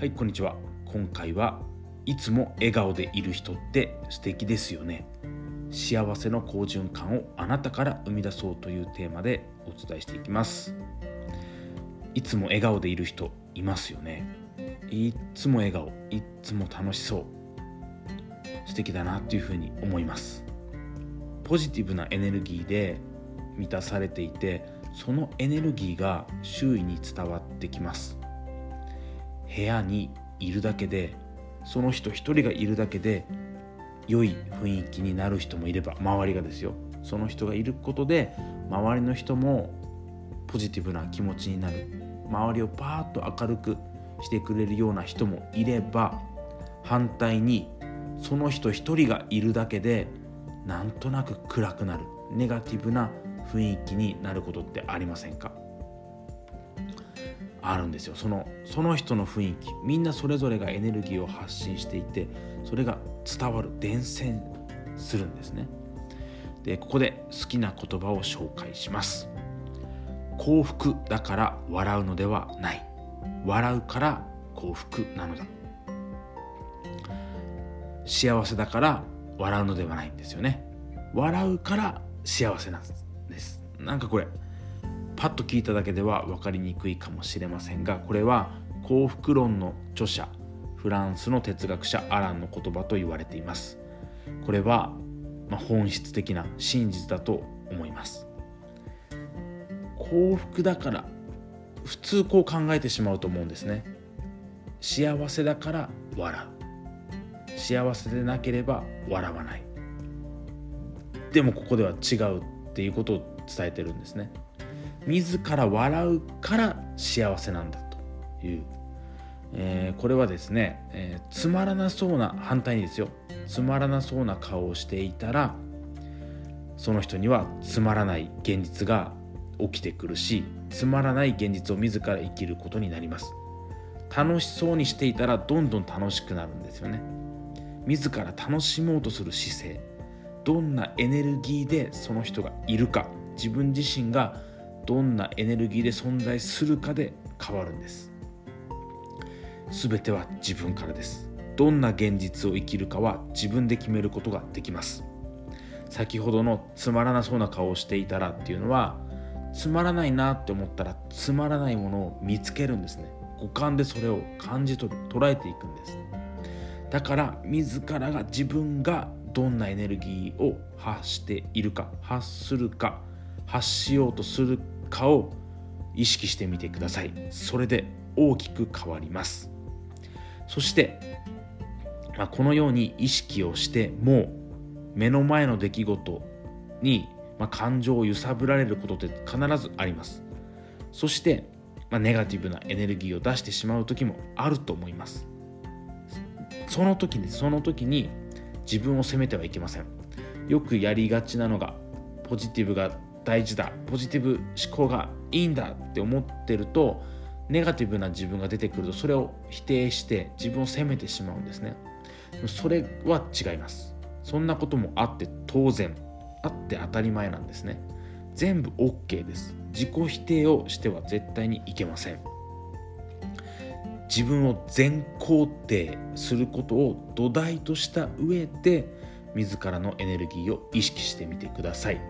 はいこんにちは。今回はいつも笑顔でいる人って素敵ですよね。幸せの好循環をあなたから生み出そうというテーマでお伝えしていきます。いつも笑顔でいる人いますよね。いつも笑顔いつも楽しそう。素敵だなというふうに思います。ポジティブなエネルギーで満たされていてそのエネルギーが周囲に伝わってきます。部屋にいるだけでその人一人がいるだけで良い雰囲気になる人もいれば周りがですよ。その人がいることで周りの人もポジティブな気持ちになる。周りをパーッと明るくしてくれるような人もいれば反対にその人一人がいるだけでなんとなく暗くなる。ネガティブな雰囲気になることってありませんか？あるんですよ。そのその人の雰囲気。みんなそれぞれがエネルギーを発信していてそれが伝わる伝染するんですね。でここで好きな言葉を紹介します。幸福だから笑うのではない。笑うから幸福なのだ。幸せだから笑うのではないんですよね。笑うから幸せなんです。なんかこれパッと聞いただけでは分かりにくいかもしれませんがこれは幸福論の著者フランスの哲学者アランの言葉と言われています。これは、ま、本質的な真実だと思います。幸福だから普通こう考えてしまうと思うんですね。幸せだから笑う。幸せでなければ笑わない。でもここでは違うっていうことを伝えてるんですね。自ら笑うから幸せなんだという、えー、これはですね、えー、つまらなそうな反対にですよ。つまらなそうな顔をしていたらその人にはつまらない現実が起きてくるしつまらない現実を自ら生きることになります。楽しそうにしていたらどんどん楽しくなるんですよね。自ら楽しもうとする姿勢。どんなエネルギーでその人がいるか。自分自身がどんなエネルギーで存在するかで変わるんです。全ては自分からです。どんな現実を生きるかは自分で決めることができます。先ほどのつまらなそうな顔をしていたらっていうのはつまらないなって思ったらつまらないものを見つけるんですね。五感でそれを感じ取る捉えていくんです。だから自らが自分がどんなエネルギーを発しているか発するか発しようとするかを意識してみてください。それで大きく変わります。そして、まあ、このように意識をしても目の前の出来事に、まあ、感情を揺さぶられることって必ずあります。そして、まあ、ネガティブなエネルギーを出してしまう時もあると思います。その時にその時に自分を責めてはいけません。よくやりがちなのがポジティブが大事だポジティブ思考がいいんだって思ってるとネガティブな自分が出てくるとそれを否定して自分を責めてしまうんですね。それは違います。そんなこともあって当然あって当たり前なんですね。全部 OK です。自己否定をしては絶対にいけません。自分を全肯定することを土台とした上で自らのエネルギーを意識してみてください。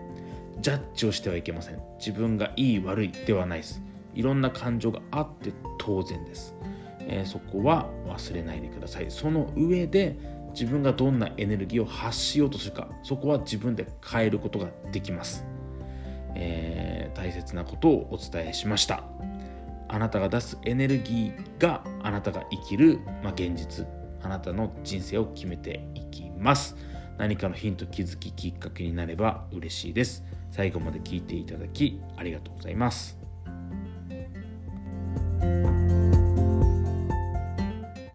ジャッジをしてはいけません。自分がいい悪いではないです。いろんな感情があって当然です、えー、そこは忘れないでください。その上で自分がどんなエネルギーを発しようとするか。そこは自分で変えることができます、えー、大切なことをお伝えしました。あなたが出すエネルギーがあなたが生きる、まあ、現実。あなたの人生を決めていきます。何かのヒント気づききっかけになれば嬉しいです。最後まで聞いていただきありがとうございます。